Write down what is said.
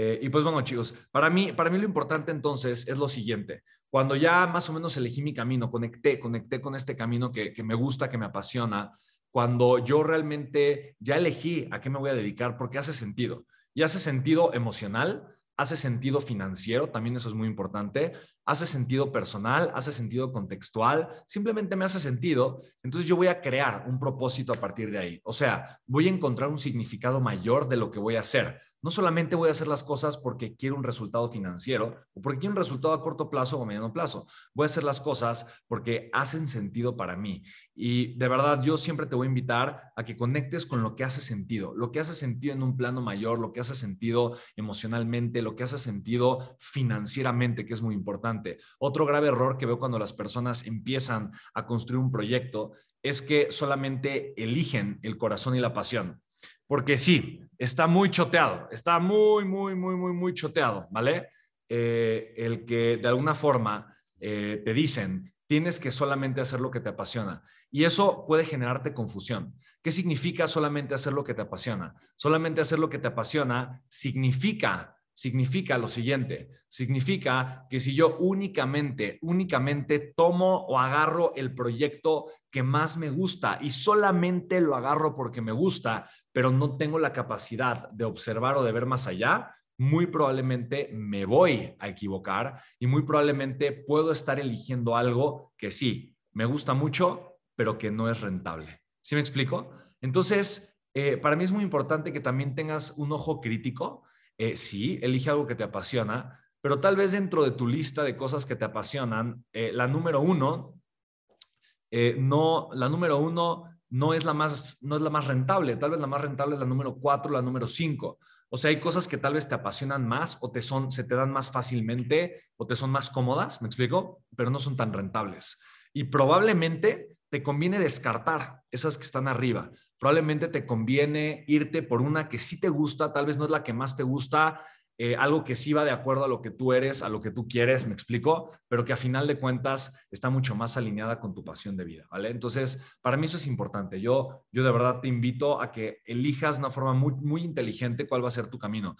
Eh, y pues bueno, chicos, para mí, para mí lo importante entonces es lo siguiente. Cuando ya más o menos elegí mi camino, conecté, conecté con este camino que, que me gusta, que me apasiona, cuando yo realmente ya elegí a qué me voy a dedicar, porque hace sentido. Y hace sentido emocional, hace sentido financiero, también eso es muy importante, hace sentido personal, hace sentido contextual, simplemente me hace sentido, entonces yo voy a crear un propósito a partir de ahí. O sea, voy a encontrar un significado mayor de lo que voy a hacer. No solamente voy a hacer las cosas porque quiero un resultado financiero o porque quiero un resultado a corto plazo o mediano plazo. Voy a hacer las cosas porque hacen sentido para mí. Y de verdad, yo siempre te voy a invitar a que conectes con lo que hace sentido, lo que hace sentido en un plano mayor, lo que hace sentido emocionalmente, lo que hace sentido financieramente, que es muy importante. Otro grave error que veo cuando las personas empiezan a construir un proyecto es que solamente eligen el corazón y la pasión. Porque sí, está muy choteado, está muy, muy, muy, muy, muy choteado, ¿vale? Eh, el que de alguna forma eh, te dicen, tienes que solamente hacer lo que te apasiona. Y eso puede generarte confusión. ¿Qué significa solamente hacer lo que te apasiona? Solamente hacer lo que te apasiona significa significa lo siguiente, significa que si yo únicamente, únicamente tomo o agarro el proyecto que más me gusta y solamente lo agarro porque me gusta, pero no tengo la capacidad de observar o de ver más allá, muy probablemente me voy a equivocar y muy probablemente puedo estar eligiendo algo que sí, me gusta mucho, pero que no es rentable. ¿Sí me explico? Entonces, eh, para mí es muy importante que también tengas un ojo crítico eh, sí, elige algo que te apasiona, pero tal vez dentro de tu lista de cosas que te apasionan, eh, la número uno, eh, no, la número uno no es la más, no es la más rentable, tal vez la más rentable es la número cuatro, la número cinco. O sea, hay cosas que tal vez te apasionan más o te son, se te dan más fácilmente o te son más cómodas, ¿me explico? Pero no son tan rentables. Y probablemente te conviene descartar esas que están arriba probablemente te conviene irte por una que sí te gusta, tal vez no es la que más te gusta, eh, algo que sí va de acuerdo a lo que tú eres, a lo que tú quieres, me explico, pero que a final de cuentas está mucho más alineada con tu pasión de vida, ¿vale? Entonces, para mí eso es importante. Yo, yo de verdad te invito a que elijas de una forma muy, muy inteligente cuál va a ser tu camino.